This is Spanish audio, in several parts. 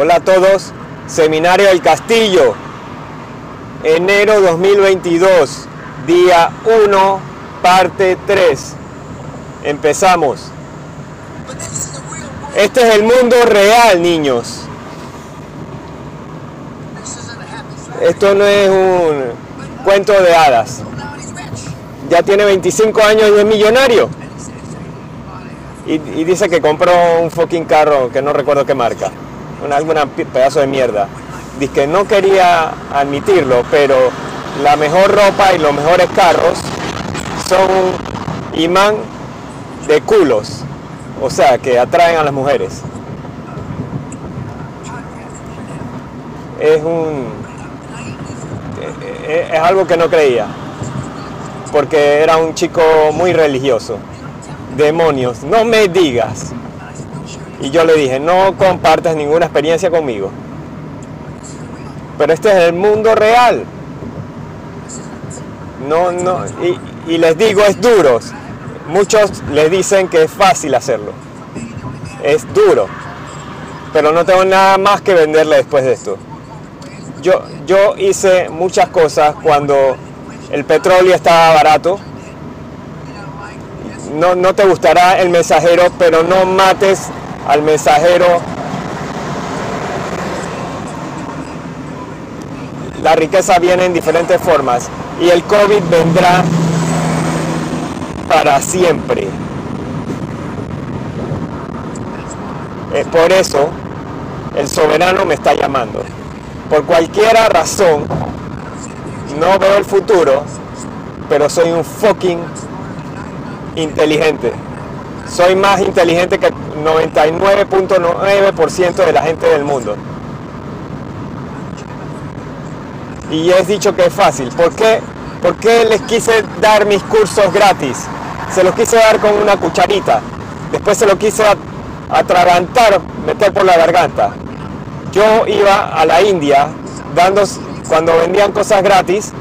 Hola a todos, Seminario del Castillo, enero 2022, día 1, parte 3. Empezamos. Este es el mundo real, niños. Esto no es un cuento de hadas. Ya tiene 25 años y es millonario. Y, y dice que compró un fucking carro que no recuerdo qué marca. Un alguna pedazo de mierda. Dice que no quería admitirlo, pero la mejor ropa y los mejores carros son un imán de culos. O sea, que atraen a las mujeres. Es un es algo que no creía, porque era un chico muy religioso. Demonios, no me digas. Y yo le dije, no compartas ninguna experiencia conmigo. Pero este es el mundo real. No, no, y, les digo, es duro. Muchos les dicen que es fácil hacerlo. Es duro. Pero no tengo nada más que venderle después de esto. Yo, yo hice muchas cosas cuando el petróleo estaba barato. No, no te gustará el mensajero, pero no mates al mensajero. La riqueza viene en diferentes formas y el COVID vendrá para siempre. Eh, por eso el soberano me está llamando. Por cualquier razón, no veo el futuro, pero soy un fucking inteligente. Soy más inteligente que el 99.9% de la gente del mundo. Y he dicho que es fácil. ¿Por qué? ¿Por qué les quise dar mis cursos gratis? Se los quise dar con una cucharita. Después se los quise atragantar, meter por la garganta. Yo iba a la India dando, cuando vendían cosas gratis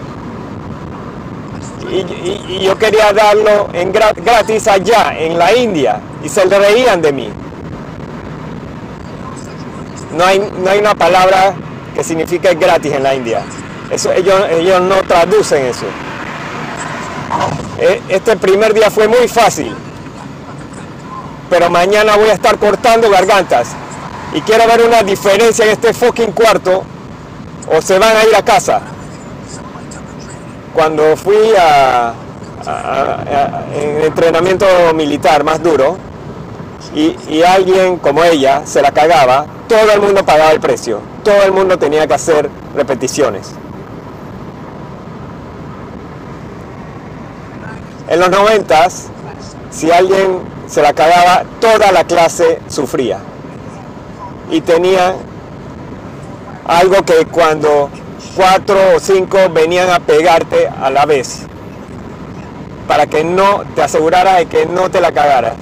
y, yo quería darlo en gratis allá, en la India, y se reían de mí. No hay, no hay una palabra que signifique gratis en la India. Eso, ellos, ellos no traducen eso. E, este primer día fue muy fácil, pero mañana voy a estar cortando gargantas y quiero ver una diferencia en este fucking cuarto o se van a ir a casa. Cuando fui a, en entrenamiento militar más duro y, y alguien como ella se la cagaba, todo el mundo pagaba el precio, todo el mundo tenía que hacer repeticiones. En los noventas, si alguien se la cagaba, toda la clase sufría y tenía algo que cuando cuatro o cinco venían a pegarte a la vez para que no te asegurara de que no te la cagaras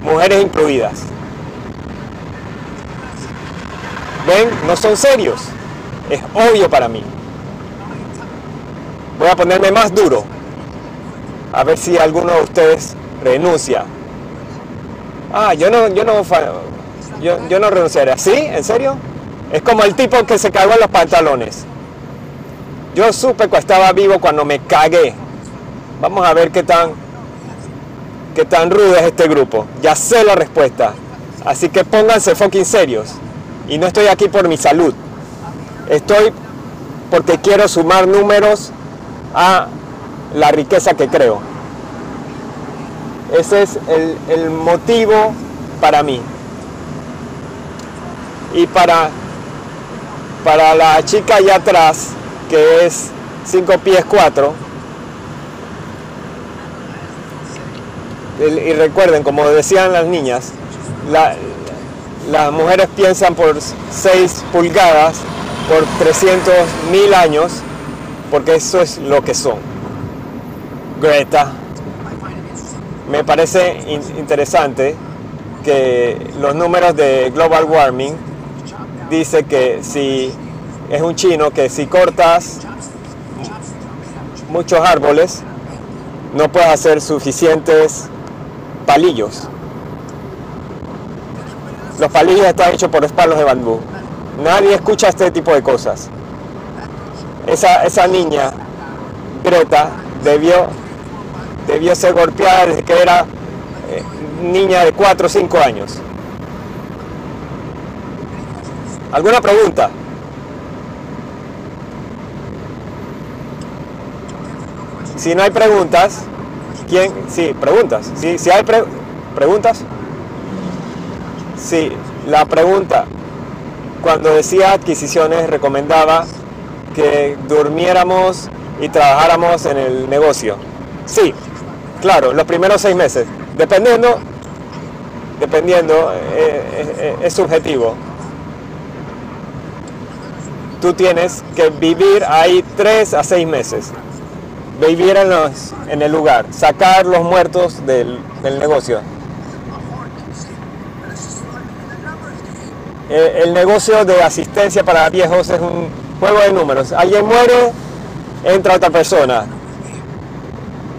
mujeres incluidas ven no son serios es obvio para mí voy a ponerme más duro a ver si alguno de ustedes renuncia ah yo no yo no yo, yo no renunciaría. ¿Sí? ¿En serio? Es como el tipo que se cagó en los pantalones. Yo supe que estaba vivo cuando me cagué. Vamos a ver qué tan, qué tan rudo es este grupo. Ya sé la respuesta. Así que pónganse fucking serios. Y no estoy aquí por mi salud. Estoy porque quiero sumar números a la riqueza que creo. Ese es el, el motivo para mí y para, para la chica allá atrás, que es 5 pies 4, y recuerden, como decían las niñas, las mujeres piensan por 6 pulgadas por 300 mil años, porque eso es lo que son. Greta, me parece interesante que los números de global warming dice que si es un chino que si cortas muchos árboles no puedes hacer suficientes palillos. Los palillos están hechos por palos de bambú. Nadie escucha este tipo de cosas. Esa, esa niña, Greta, debió, debió ser golpeada desde que era eh, niña de 4 o 5 años. ¿Alguna pregunta? Si no hay preguntas, ¿quién? Sí, preguntas. Sí, si hay preguntas. Sí, la pregunta, cuando decía adquisiciones, recomendaba que durmiéramos y trabajáramos en el negocio. Sí, claro, los primeros seis meses. Dependiendo, dependiendo, eh, eh, eh, es subjetivo. Tú tienes que vivir ahí tres a seis meses. Vivir en, los, en el lugar, sacar los muertos del, del negocio. el negocio de asistencia para viejos es un juego de números. Alguien muere, entra otra persona.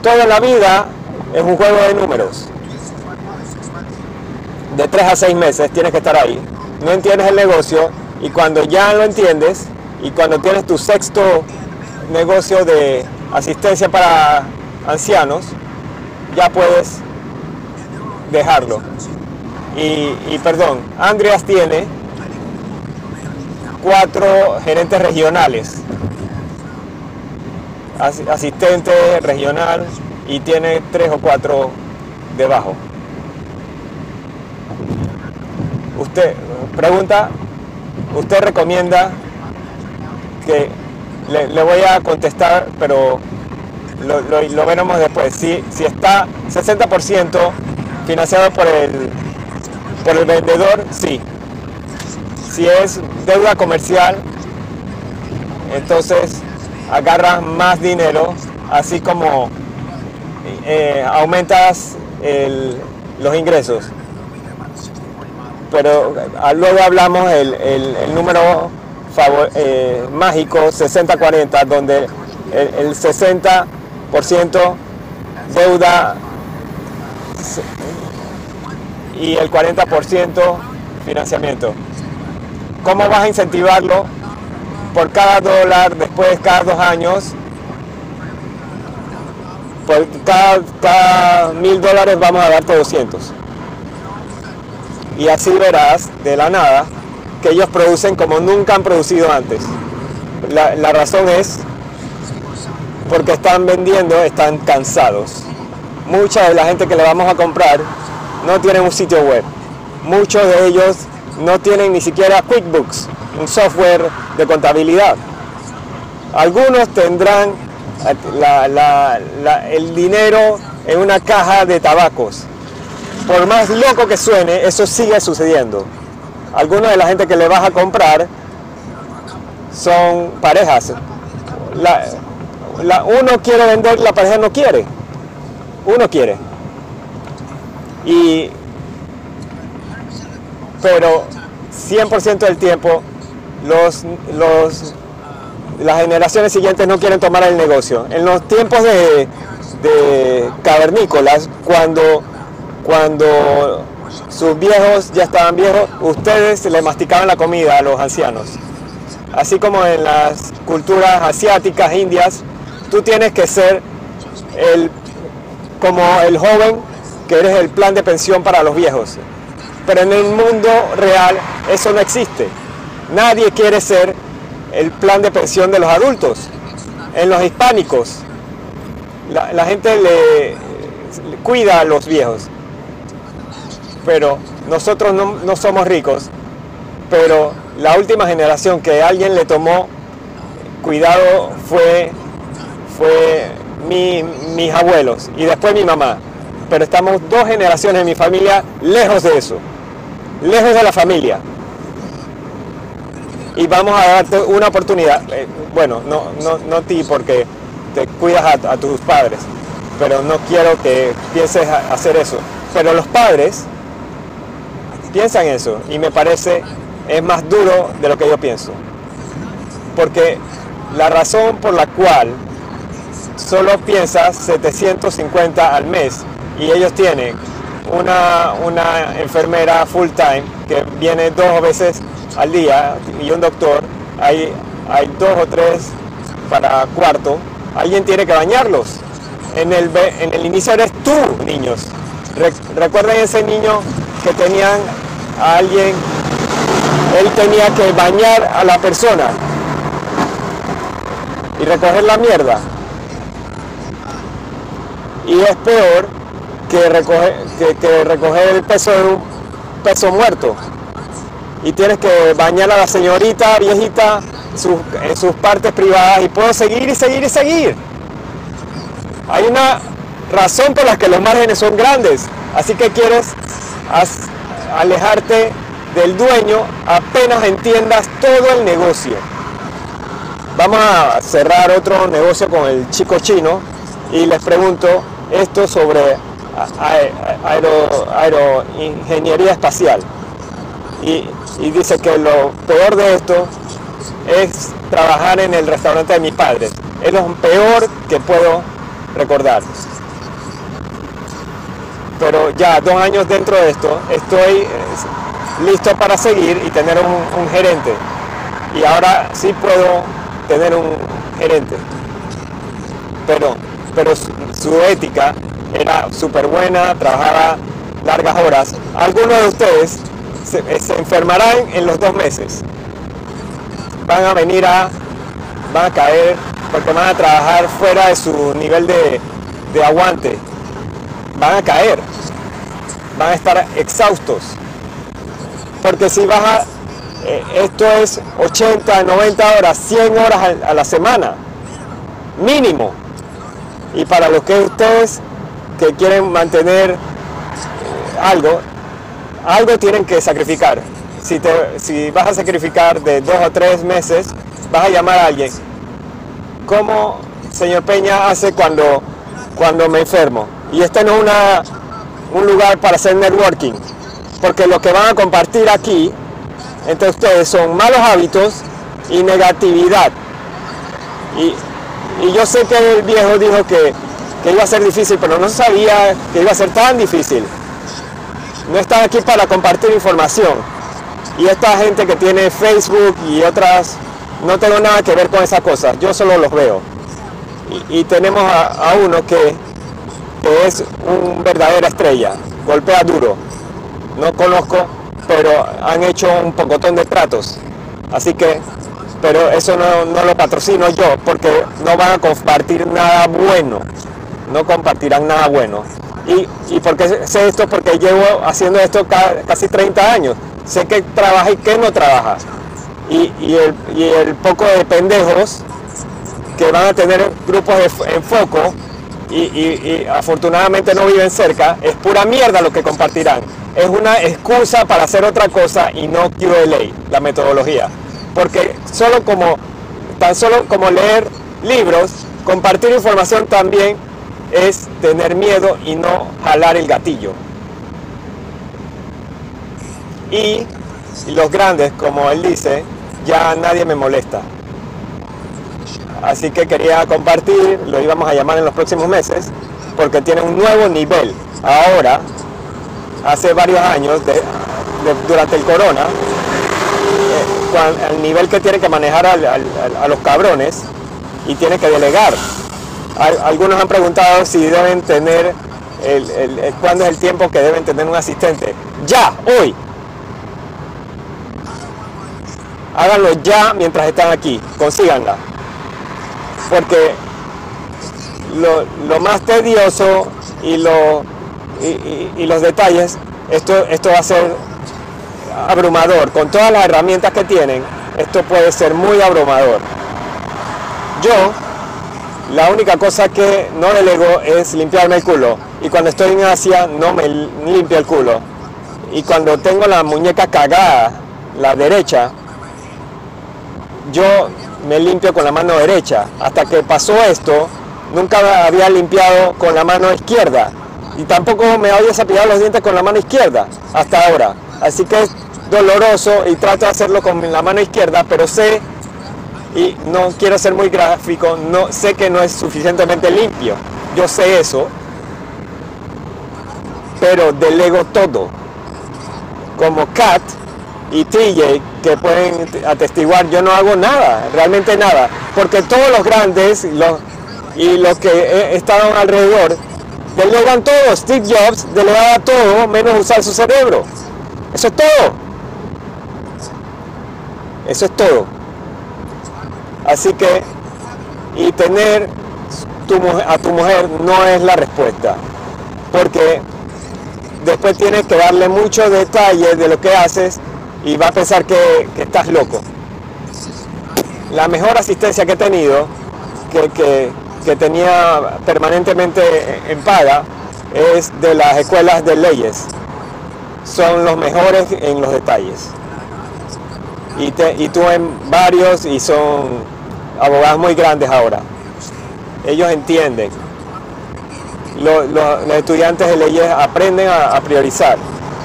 Toda la vida es un juego de números. De 3 a 6 meses tienes que estar ahí. No entiendes el negocio y cuando ya lo entiendes y cuando tienes tu sexto negocio de asistencia para ancianos, ya puedes dejarlo. Y, perdón, Andreas tiene cuatro gerentes regionales, asistente regional y tiene tres o cuatro debajo. Usted pregunta, usted recomienda que le, voy a contestar, pero lo, veremos después. Si, si está 60% financiado por el, por el vendedor, sí. Si es deuda comercial, entonces agarras más dinero, así como eh, aumentas los ingresos. Pero ah, luego hablamos el, el, número eh, mágico 60-40, donde el, el 60% deuda y el 40% financiamiento. ¿Cómo vas a incentivarlo? Por cada dólar, después cada dos años, por cada, mil dólares vamos a darte 200. Y así verás de la nada que ellos producen como nunca han producido antes. La, razón es porque están vendiendo, están cansados. Mucha de la gente que le vamos a comprar no tiene un sitio web. Muchos de ellos no tienen ni siquiera QuickBooks, un software de contabilidad. Algunos tendrán el dinero en una caja de tabacos. Por más loco que suene, eso sigue sucediendo. Algunos de la gente que le vas a comprar son parejas. uno quiere vender, la pareja no quiere. Uno quiere. Y pero 100% del tiempo los, los, las generaciones siguientes no quieren tomar el negocio. En los tiempos de, cavernícolas, cuando, cuando sus viejos ya estaban viejos, ustedes le masticaban la comida a los ancianos. Así como en las culturas asiáticas, indias, tú tienes que ser el, como el joven que eres el plan de pensión para los viejos. Pero en el mundo real eso no existe. Nadie quiere ser el plan de pensión de los adultos. En los hispánicos, la, gente le, cuida a los viejos. Pero nosotros no, somos ricos. Pero la última generación que alguien le tomó cuidado fue, fue mis abuelos y después mi mamá. Pero estamos dos generaciones en mi familia lejos de eso lejos de la familia. Y vamos a darte una oportunidad. Eh, bueno, no, no, no ti porque te cuidas a, tus padres, pero no quiero que pienses hacer eso. Pero los padres piensan eso y me parece es más duro de lo que yo pienso. Porque la razón por la cual solo piensas 750 al mes y ellos tienen una, una enfermera full time que viene dos veces al día y un doctor, hay, hay dos o tres para cuarto, alguien tiene que bañarlos. En el, en el inicio eres tú, niños. recuerden ese niño que tenían a alguien, él tenía que bañar a la persona y recoger la mierda. Y es peor que recoger, que, recoger el peso de un peso muerto. Y tienes que bañar a la señorita viejita en sus partes privadas y puedo seguir y seguir y seguir. Hay una razón por la que los márgenes son grandes. Así que quieres alejarte del dueño apenas entiendas todo el negocio. Vamos a cerrar otro negocio con el chico chino y les pregunto esto sobre aeroingeniería espacial. Y, y, dice que lo peor de esto es trabajar en el restaurante de mis padres. Es lo peor que puedo recordar. Pero ya dos años dentro de esto, estoy eh, listo para seguir y tener un, gerente. Y ahora sí puedo tener un gerente. Pero, pero su, ética era súper buena, trabajaba largas horas. Algunos de ustedes se, se, enfermarán en los dos meses. Van a venir a, van a caer porque van a trabajar fuera de su nivel de aguante. Van a caer. Van a estar exhaustos. Porque si vas a eh, esto es 80, 90 horas, 100 horas a, la semana, mínimo. Y para los que ustedes que quieren mantener eh, algo, algo tienen que sacrificar. Si, te, si vas a sacrificar de dos o tres meses, vas a llamar a alguien. ¿Cómo señor Peña hace cuando, cuando me enfermo? Y este no es una, un lugar para hacer networking, porque lo que van a compartir aquí entre ustedes son malos hábitos y negatividad. Y, yo sé que el viejo dijo que, iba a ser difícil, pero no sabía que iba a ser tan difícil. No están aquí para compartir información. Y esta gente que tiene Facebook y otras, no tengo nada que ver con esas cosas, yo solo los veo. Y, tenemos a, uno que, es un verdadera estrella, golpea duro. No conozco pero han hecho un pocotón de tratos. Así que, pero eso no, lo patrocino yo, porque no van a compartir nada bueno. No compartirán nada bueno. Y, y porque sé esto, porque llevo haciendo esto casi 30 años. Sé que trabaja y que no trabaja. Y, y, el, poco de pendejos que van a tener grupos de foco y, y, afortunadamente no viven cerca, es pura mierda lo que compartirán es una excusa para hacer otra cosa y no QLA, la metodología. Porque solo como, tan solo como leer libros, compartir información también es tener miedo y no jalar el gatillo. Y los grandes, como él dice, ya nadie me molesta. Así que quería compartir, lo íbamos a llamar en los próximos meses, porque tiene un nuevo nivel. Ahora hace varios años, durante el corona, eh, el nivel que tiene que manejar a los cabrones y tiene que delegar. algunos han preguntado si deben tener, el, cuándo es el tiempo que deben tener un asistente. Ya, hoy. Háganlo ya mientras están aquí, consíganla. Porque lo, lo más tedioso y lo y, los detalles, esto, esto va a ser abrumador. Con todas las herramientas que tienen, esto puede ser muy abrumador. Yo, la única cosa que no delego es limpiarme el culo. Y cuando estoy en Asia, no me limpio el culo. Y cuando tengo la muñeca cagada, la derecha, yo me limpio con la mano derecha. Hasta que pasó esto, nunca había limpiado con la mano izquierda y tampoco me había cepillado los dientes con la mano izquierda hasta ahora. Así que es doloroso y trato de hacerlo con la mano izquierda, pero sé, y no quiero ser muy gráfico, no, sé que no es suficientemente limpio. Yo sé eso, pero delego todo. Como Kat y TJ que pueden atestiguar, yo no hago nada, realmente nada, porque todos los grandes los, y los que estaban alrededor delegan todo, Steve Jobs delegaba todo menos usar su cerebro, eso es todo, eso es todo. Así que, y tener a tu mujer no es la respuesta, porque después tienes que darle muchos detalles de lo que haces y va a pensar que, estás loco. La mejor asistencia que he tenido, que, tenía permanentemente en paga, es de las escuelas de leyes. Son los mejores en los detalles. Y, y tú en varios y son abogados muy grandes ahora. Ellos entienden los estudiantes de leyes aprenden a, priorizar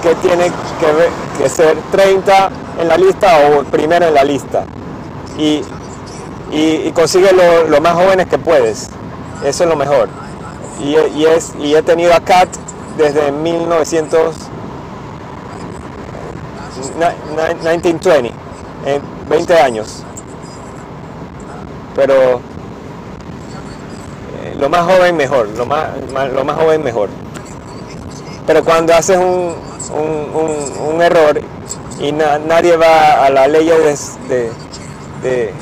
qué tiene que, ser 30 en la lista o primero en la lista. Y, consigue lo, más jóvenes que puedes. Eso es lo mejor. Y, es, y he tenido a Kat desde 1900, 1920, en 20 años. Pero lo más joven mejor, lo más, lo más joven mejor. Pero cuando haces un, un, error y nadie va a la ley de, de,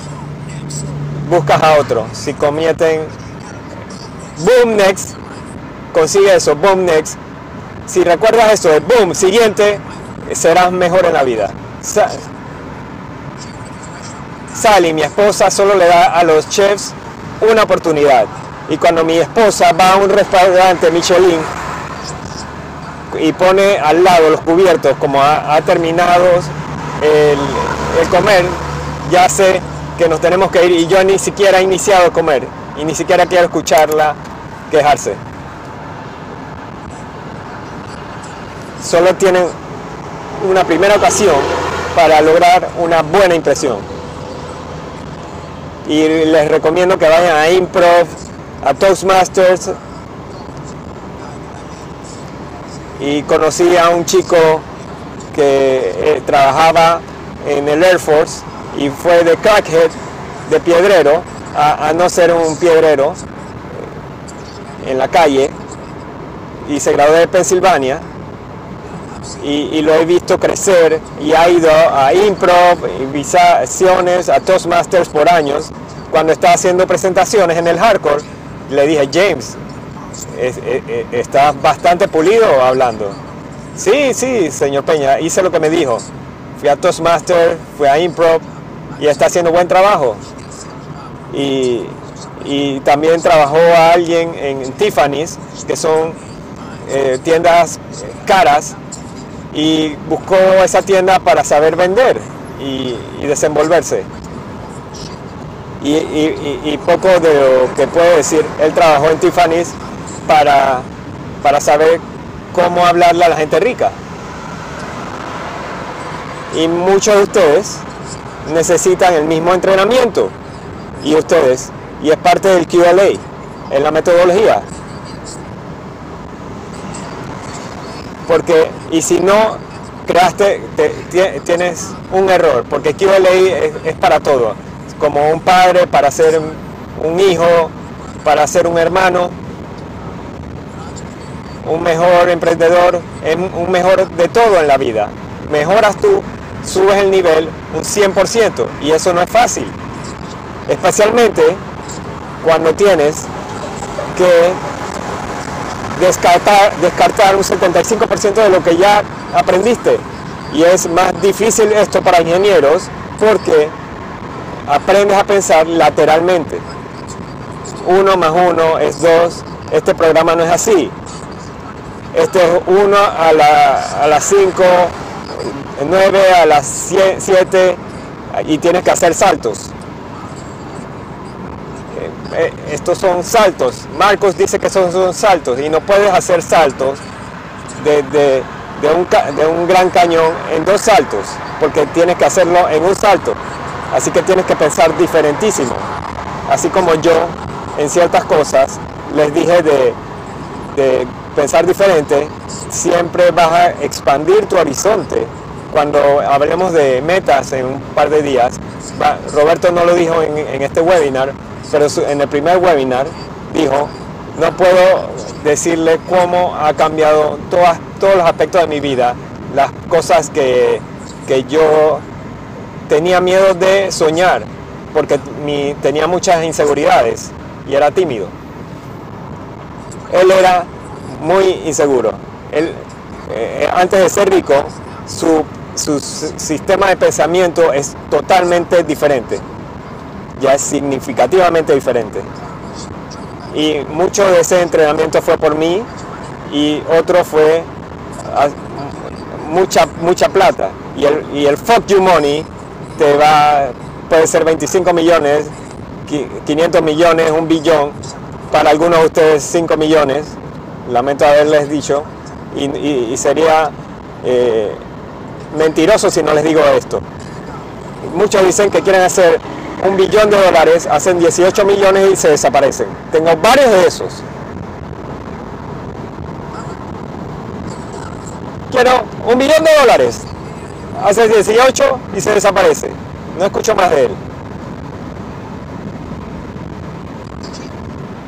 buscas a otro. Si cometen boom next, consigue eso, boom next. Si recuerdas eso de boom siguiente, serás mejor en la vida. Sally, mi esposa, solo le da a los chefs una oportunidad. Y cuando mi esposa va a un restaurante Michelin y pone al lado los cubiertos como ha, terminado el, comer, ya sé que nos tenemos que ir y yo ni siquiera he iniciado a comer y ni siquiera quiero escucharla quejarse. Solo tienen una primera ocasión para lograr una buena impresión. Y les recomiendo que vayan a Improv a Toastmasters y conocí a un chico que eh, trabajaba en el Air Force y fue de crackhead, de piedrero, a, no ser un piedrero eh, en la calle. Y se graduó de Pensilvania y, lo he visto crecer y ha ido a improv, invitaciones, a Toastmasters por años. Cuando está haciendo presentaciones en el hardcore le dije, James, estás bastante pulido hablando. Sí, sí, señor Peña, hice lo que me dijo. Fui a Toastmaster, fui a Improv y está haciendo buen trabajo. Y, también trabajó a alguien en Tiffany's, que son eh, tiendas caras, y buscó esa tienda para saber vender y desenvolverse y, poco de lo que puedo decir. Él trabajó en Tiffany's para, para saber cómo hablarle a la gente rica. Y muchos de ustedes necesitan el mismo entrenamiento. Y ustedes, y es parte del QLA, en la metodología. Porque, y si no creaste, tienes un error, porque QLA es para todo como un padre, para ser un hijo, para ser un hermano, un mejor emprendedor, un mejor de todo en la vida. Mejoras tú, subes el nivel un 100% y eso no es fácil. Especialmente cuando tienes que descartar, descartar un 75% de lo que ya aprendiste. Y es más difícil esto para ingenieros porque aprendes a pensar lateralmente. Uno más uno es dos. Este programa no es así. Este es uno a, la, a las 5, 9 a las 7 y tienes que hacer saltos. Eh, eh, estos son saltos. Marcos dice que son, son saltos y no puedes hacer saltos de, de, un, de un gran cañón en dos saltos, porque tienes que hacerlo en un salto. Así que tienes que pensar diferentísimo. Así como yo en ciertas cosas les dije de, pensar diferente, siempre vas a expandir tu horizonte cuando hablemos de metas en un par de días, Roberto no lo dijo en, este webinar, pero en el primer webinar dijo, no puedo decirle cómo ha cambiado todos los aspectos de mi vida, las cosas que, que yo tenía miedo de soñar, porque tenía muchas inseguridades y era tímido. Él era muy inseguro. Él, eh, antes de ser rico, su, su sistema de pensamiento es totalmente diferente. Ya es significativamente diferente. Y mucho de ese entrenamiento fue por mí y otro fue ah, mucha, mucha plata. Y el, y el fuck you money te va, puede ser 25 millones, 500 millones, un billón, para algunos de ustedes 5 millones, lamento haberles dicho, y, sería eh, mentiroso si no les digo esto. Muchos dicen que quieren hacer un billón de dólares, hacen 18 millones y se desaparecen. Tengo varios de esos. Quiero un billón de dólares, hace 18 y se desaparece. No escucho más de él.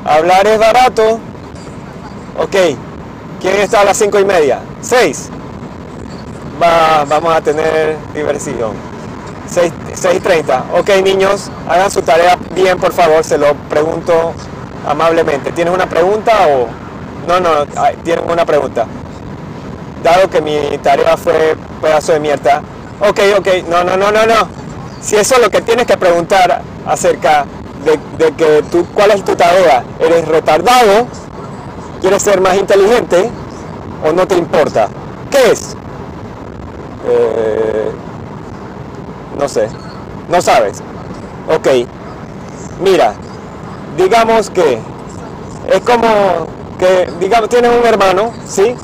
Hablar es barato. Ok. ¿Quién está a las 5 y media? 6. Va, vamos a tener diversión. 6.30. Ok, niños, hagan su tarea bien, por favor. Se lo pregunto amablemente. ¿Tienes una pregunta o.? No, no, tienen una pregunta dado que mi tarea fue pedazo de mierda. Ok, ok, no, no, no, no, no. Si eso es lo que tienes que preguntar acerca de, que tú, cuál es tu tarea, ¿eres retardado? ¿Quieres ser más inteligente? ¿O no te importa? ¿Qué es? Eh, no sé, no sabes. Ok, mira, digamos que es como que, digamos, tienes un hermano, ¿sí?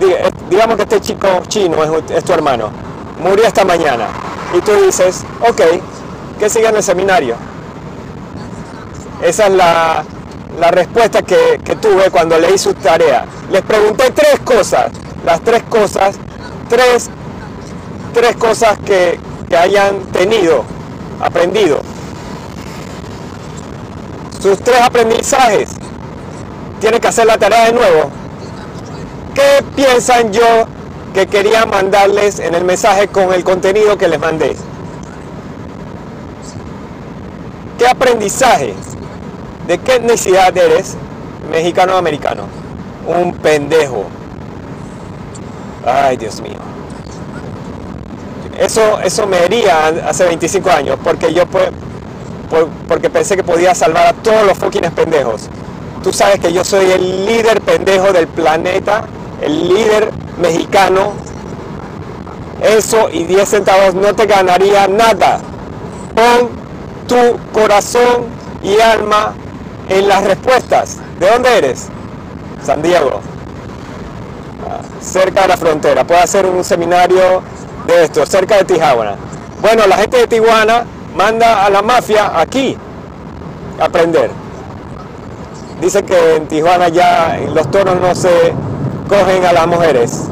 Eh, digamos que este chico chino es, tu hermano, murió esta mañana, y tú dices, ok, que siga en el seminario. Esa es la, respuesta que, tuve cuando leí su tarea. Les pregunté tres cosas, las tres cosas, tres, tres cosas que, que hayan tenido, aprendido. Sus tres aprendizajes. Tienen que hacer la tarea de nuevo ¿Qué piensan yo que quería mandarles en el mensaje con el contenido que les mandé? ¿Qué aprendizaje? ¿De qué etnicidad eres? Mexicano o americano. Un pendejo. Ay, Dios mío. Eso, eso me hería hace 25 años porque yo porque pensé que podía salvar a todos los fucking pendejos. Tú sabes que yo soy el líder pendejo del planeta el líder mexicano, eso y 10 centavos no te ganaría nada. Pon tu corazón y alma en las respuestas. ¿De dónde eres? San Diego. Ah, cerca de la frontera. Puede hacer un seminario de esto, cerca de Tijuana. Bueno, la gente de Tijuana manda a la mafia aquí a aprender. Dice que en Tijuana ya los toros no se cogen a las mujeres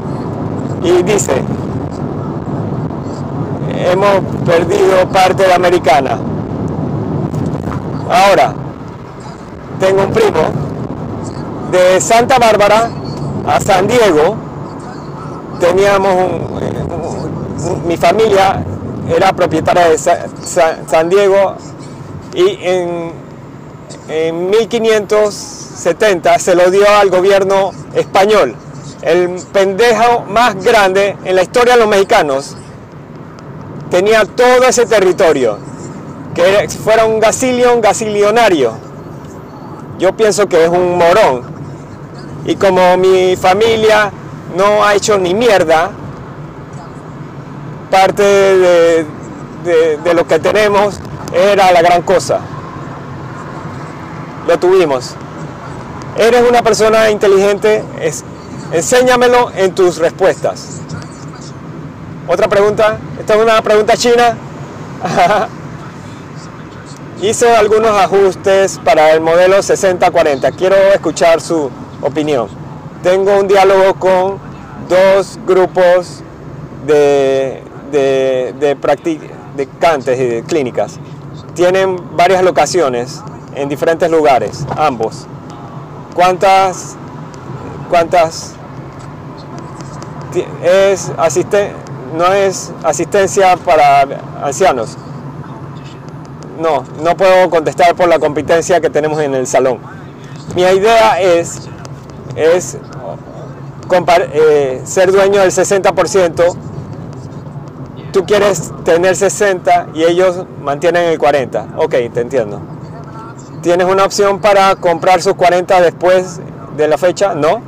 y dice, hemos perdido parte de la americana. Ahora, tengo un primo de Santa Bárbara a San Diego, teníamos mi familia era propietaria de San Diego y en, en 1570 se lo dio al gobierno español el pendejo más grande en la historia de los mexicanos, tenía todo ese territorio, que fuera un gasilion gasilionario. Yo pienso que es un morón. Y como mi familia no ha hecho ni mierda, parte de, de lo que tenemos era la gran cosa. Lo tuvimos. Eres una persona inteligente, es, Enséñamelo en tus respuestas. Otra pregunta. Esta es una pregunta china. Hice algunos ajustes para el modelo 60-40. Quiero escuchar su opinión. Tengo un diálogo con dos grupos de, de, practicantes y de clínicas. Tienen varias locaciones en diferentes lugares, ambos. ¿Cuántas, cuántas es asiste, no es asistencia para ancianos? No, no puedo contestar por la competencia que tenemos en el salón. Mi idea es, es eh, ser dueño del 60%. Tú quieres tener 60 y ellos mantienen el 40. Ok, te entiendo. ¿Tienes una opción para comprar sus 40 después de la fecha? No.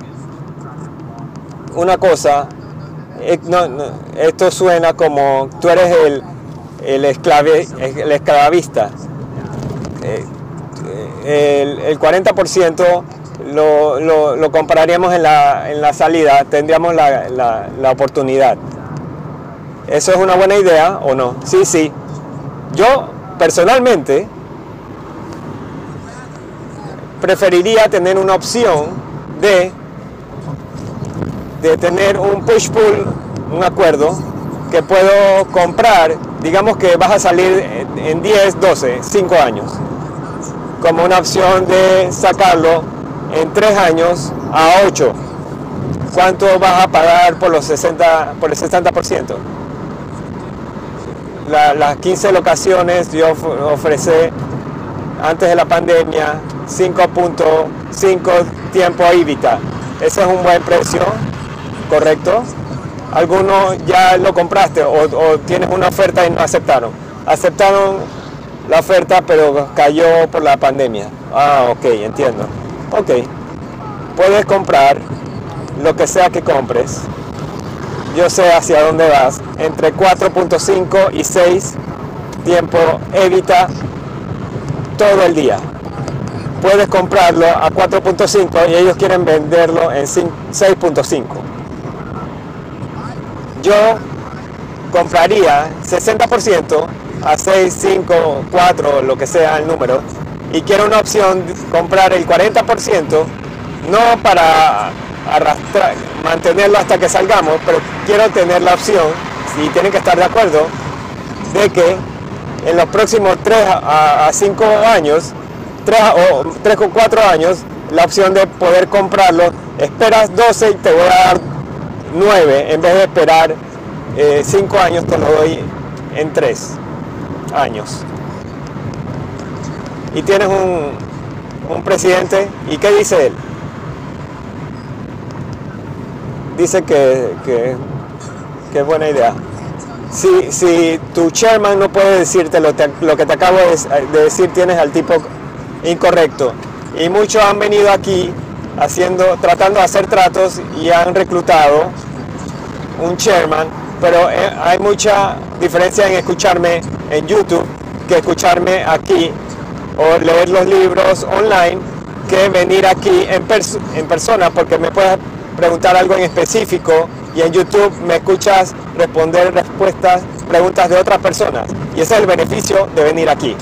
Una cosa, eh, esto suena como tú eres el, el, esclave, el esclavista. Eh, el, el 40% lo, lo, compararíamos en la, en la, salida, tendríamos la, la, la, oportunidad. ¿Eso es una buena idea o no? Sí, sí. Yo personalmente preferiría tener una opción de, de tener un push-pull, un acuerdo, que puedo comprar, digamos que vas a salir en 10, 12, 5 años, como una opción de sacarlo en 3 años a 8. ¿Cuánto vas a pagar por, los 60, por el 60%? las 15 locaciones yo ofrecí antes de la pandemia 5.5 tiempo IBITA. Ese es un buen precio, ¿correcto? Algunos ya lo compraste o, tienes una oferta y no aceptaron. Aceptaron la oferta pero cayó por la pandemia. Ah, ok, entiendo. Ok, puedes comprar lo que sea que compres. Yo sé hacia dónde vas. Entre 4.5 y 6 tiempo evita todo el día puedes comprarlo a 4.5 y ellos quieren venderlo en 6.5. Yo compraría 60% a 6, 5, 4, lo que sea el número, y quiero una opción comprar el 40%, no para arrastrar, mantenerlo hasta que salgamos, pero quiero tener la opción, si tienen que estar de acuerdo, de que en los próximos 3 a 5 años 3 o 3 o 4 años la opción de poder comprarlo. Esperas 12 y te voy a dar 9 en vez de esperar 5 eh, años te lo doy en 3 años. Y tienes un, un presidente y ¿qué dice él? Dice que, que, es buena idea. Si, si, tu chairman no puede decirte lo, lo que te acabo de, decir, tienes al tipo incorrecto. Y muchos han venido aquí haciendo, tratando de hacer tratos y han reclutado un chairman, pero eh, hay mucha diferencia en escucharme en YouTube que escucharme aquí o leer los libros online que venir aquí en, en persona porque me puedes preguntar algo en específico y en YouTube me escuchas responder respuestas, preguntas de otras personas. Y ese es el beneficio de venir aquí,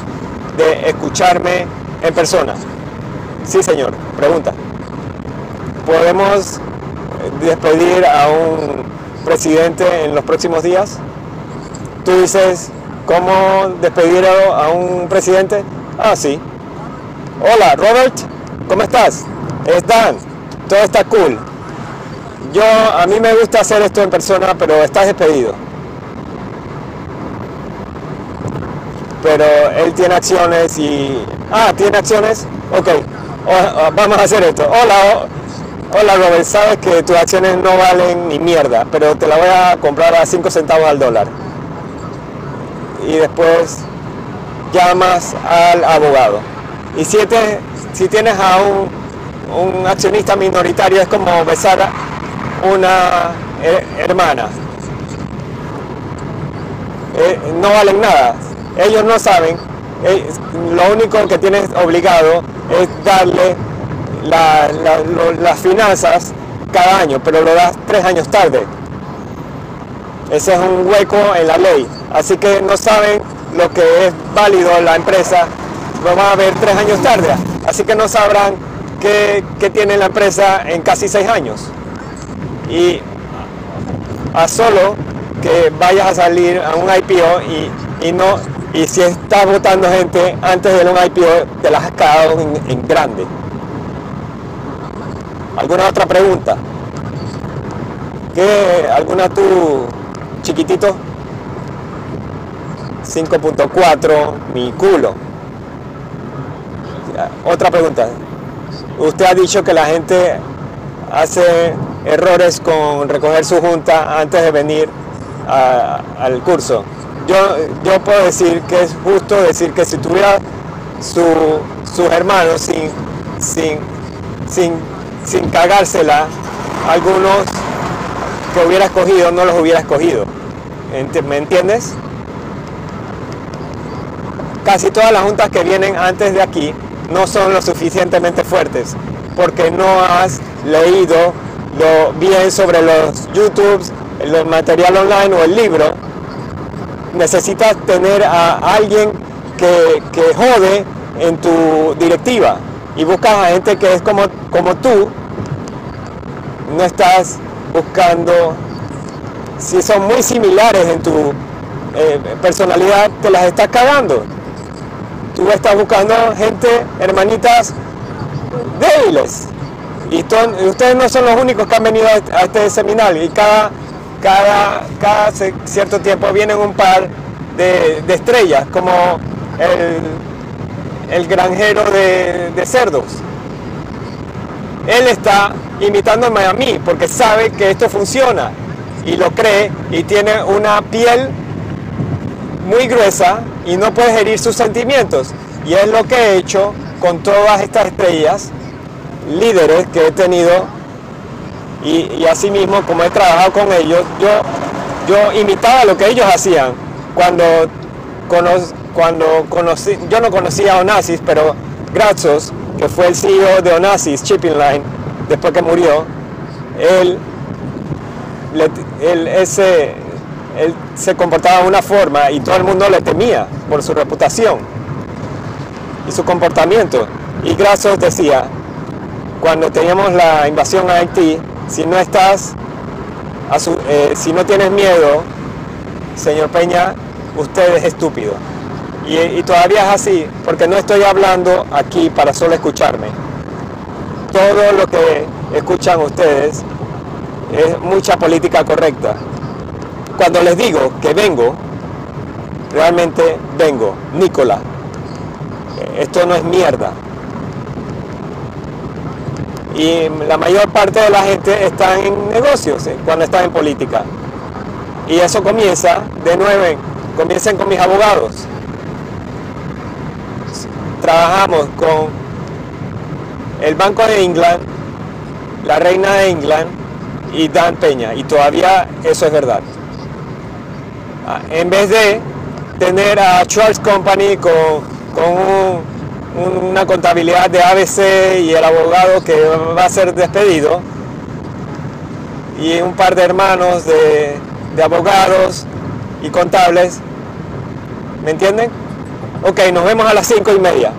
de escucharme en persona. Sí, señor. Pregunta. ¿Podemos despedir a un presidente en los próximos días? Tú dices, ¿cómo despedir a un presidente? Ah, sí. Hola, Robert. ¿Cómo estás? Es Dan. Todo está cool. Yo, a mí me gusta hacer esto en persona, pero estás despedido. Pero él tiene acciones y Ah, ¿tiene acciones? Ok, vamos a hacer esto. Hola, hola Robert, sabes que tus acciones no valen ni mierda, pero te la voy a comprar a 5 centavos al dólar. Y después llamas al abogado. Y si, si tienes a un, un accionista minoritario es como besar a una hermana. Eh, no valen nada. Ellos no saben eh, lo único que tienes obligado es darle las finanzas cada año, pero lo das tres años tarde. Ese es un hueco en la ley. Así que no saben lo que es válido la empresa, lo van a ver tres años tarde. Así que no sabrán qué, tiene la empresa en casi seis años. Y a solo que vayas a salir a un IPO y, no y si estás votando gente antes de un IPO te las has cagado en grande. ¿Alguna otra pregunta? ¿Qué? ¿Alguna tú, chiquitito? 5.4, mi culo. Otra pregunta. Usted ha dicho que la gente hace errores con recoger su junta antes de venir al curso. Yo, yo puedo decir que es justo decir que si tuviera su, sus hermanos sin, sin, sin, sin cagársela, algunos que hubiera escogido no los hubiera escogido. ¿Me entiendes? Casi todas las juntas que vienen antes de aquí no son lo suficientemente fuertes porque no has leído lo bien sobre los YouTube, los material online o el libro. Necesitas tener a alguien que, que jode en tu directiva y buscas a gente que es como, como tú. No estás buscando, si son muy similares en tu eh, personalidad, te las estás cagando. Tú estás buscando gente, hermanitas débiles. Y ustedes no son los únicos que han venido a este seminario. Y cada, cada, cada cierto tiempo vienen un par de, estrellas, como el, granjero de, cerdos. Él está imitándome a mí porque sabe que esto funciona y lo cree y tiene una piel muy gruesa y no puede herir sus sentimientos. Y es lo que he hecho con todas estas estrellas, líderes que he tenido y, y asimismo como he trabajado con ellos, yo, yo imitaba lo que ellos hacían. Cuando, cuando conocí, yo no conocía a Onassis, pero Grazos, que fue el CEO de Onassis Shipping Line, después que murió, él, ese, él se comportaba de una forma y todo el mundo le temía por su reputación y su comportamiento. Y Grasos decía, cuando teníamos la invasión a Haití, si no estás, eh, si no tienes miedo, señor Peña, usted es estúpido. Y, todavía es así, porque no estoy hablando aquí para solo escucharme todo lo que escuchan ustedes es mucha política correcta. Cuando les digo que vengo, realmente vengo, Nicola. Esto no es mierda. Y la mayor parte de la gente está en negocios eh, cuando está en política. Y eso comienza de nuevo, comiencen con mis abogados. Trabajamos con el Banco de England, la Reina de England y Dan Peña. Y todavía eso es verdad. Ah, en vez de tener a Charles Company con, una contabilidad de ABC y el abogado que va a ser despedido, y un par de hermanos de abogados y contables, ¿me entienden? Ok, nos vemos a las cinco y media.